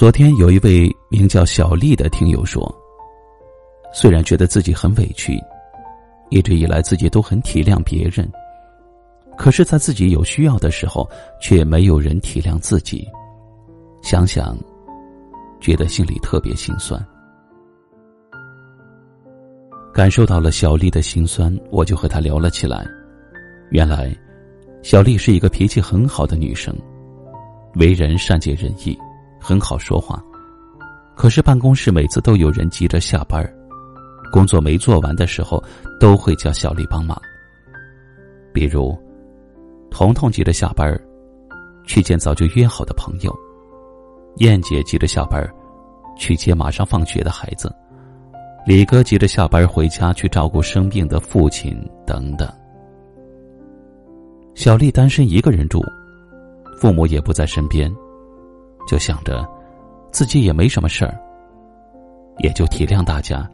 昨天有一位名叫小丽的听友说：“虽然觉得自己很委屈，一直以来自己都很体谅别人，可是，在自己有需要的时候，却没有人体谅自己。想想，觉得心里特别心酸。感受到了小丽的心酸，我就和她聊了起来。原来，小丽是一个脾气很好的女生，为人善解人意。”很好说话，可是办公室每次都有人急着下班工作没做完的时候，都会叫小丽帮忙。比如，彤彤急着下班去见早就约好的朋友；燕姐急着下班去接马上放学的孩子；李哥急着下班回家去照顾生病的父亲等等。小丽单身一个人住，父母也不在身边。就想着，自己也没什么事儿，也就体谅大家，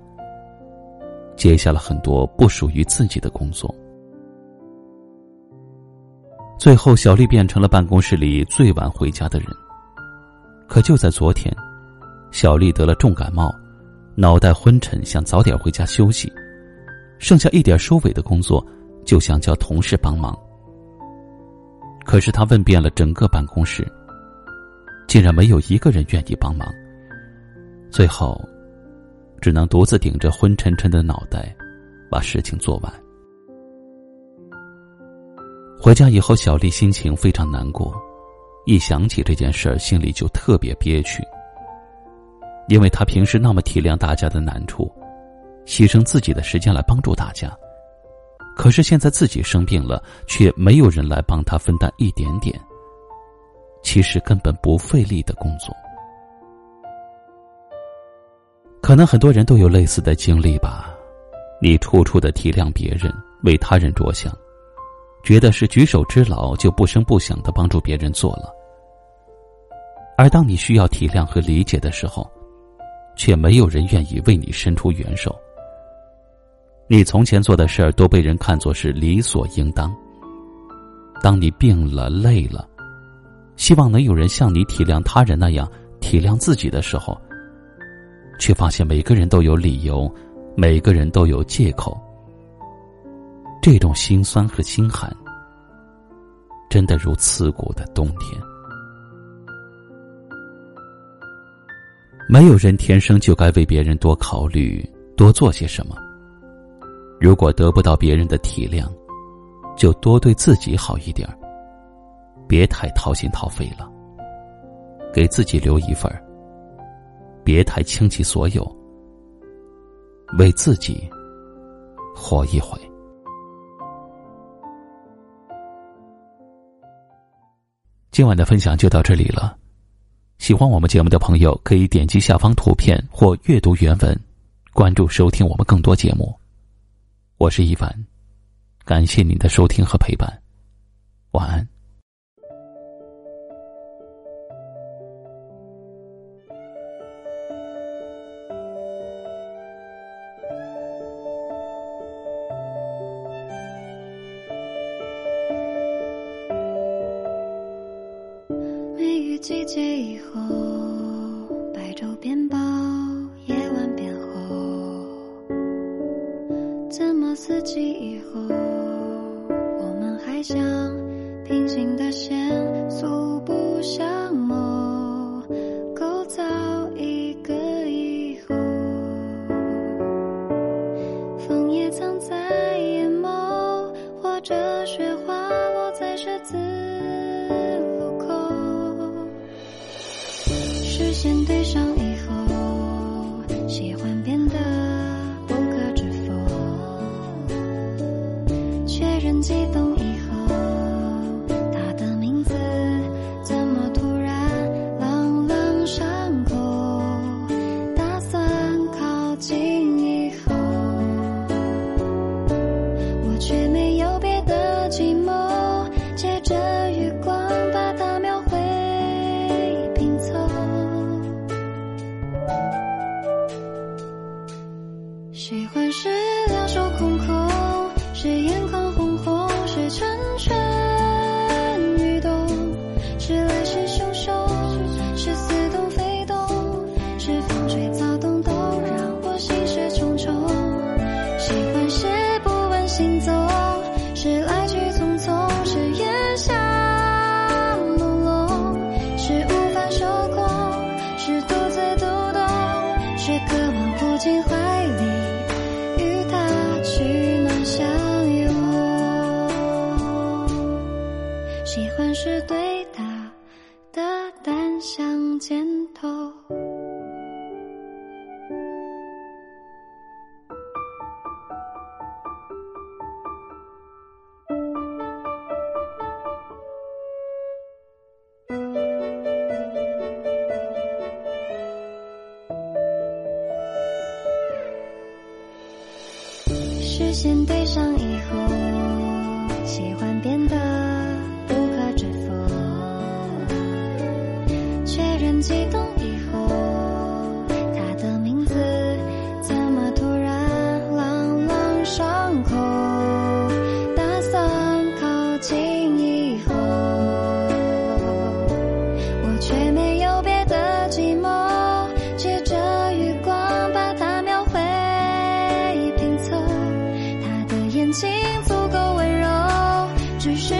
接下了很多不属于自己的工作。最后，小丽变成了办公室里最晚回家的人。可就在昨天，小丽得了重感冒，脑袋昏沉，想早点回家休息，剩下一点收尾的工作，就想叫同事帮忙。可是她问遍了整个办公室。竟然没有一个人愿意帮忙，最后，只能独自顶着昏沉沉的脑袋，把事情做完。回家以后，小丽心情非常难过，一想起这件事儿，心里就特别憋屈。因为她平时那么体谅大家的难处，牺牲自己的时间来帮助大家，可是现在自己生病了，却没有人来帮她分担一点点。其实根本不费力的工作，可能很多人都有类似的经历吧。你处处的体谅别人，为他人着想，觉得是举手之劳，就不声不响的帮助别人做了。而当你需要体谅和理解的时候，却没有人愿意为你伸出援手。你从前做的事儿都被人看作是理所应当。当你病了、累了。希望能有人像你体谅他人那样体谅自己的时候，却发现每个人都有理由，每个人都有借口。这种心酸和心寒，真的如刺骨的冬天。没有人天生就该为别人多考虑、多做些什么。如果得不到别人的体谅，就多对自己好一点儿。别太掏心掏肺了，给自己留一份。别太倾其所有，为自己活一回。今晚的分享就到这里了。喜欢我们节目的朋友，可以点击下方图片或阅读原文，关注收听我们更多节目。我是一凡，感谢您的收听和陪伴，晚安。季节以后，白昼变薄，夜晚变厚。怎么四季以后，我们还像平行的线，素不相视线对上喜欢是两手空空，是眼眶红红，是蠢蠢欲动，是来势汹汹，是似懂非懂，是风吹草动都让我心事重重。喜欢是不问行踪，是来去匆匆，是烟下朦胧，是无法收工，是独自独懂，是渴望扑进怀里。是对打的单向箭头，视线对上以后，喜欢变。心足够温柔，只是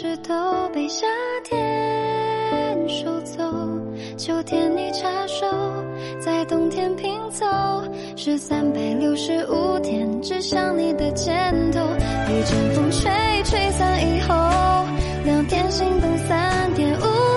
淀的石头被夏天收走，秋天你插手，在冬天拼凑，是三百六十五天指向你的箭头，一阵风吹吹散以后，两天心动，三天无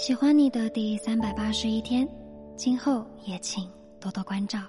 喜欢你的第三百八十一天，今后也请多多关照。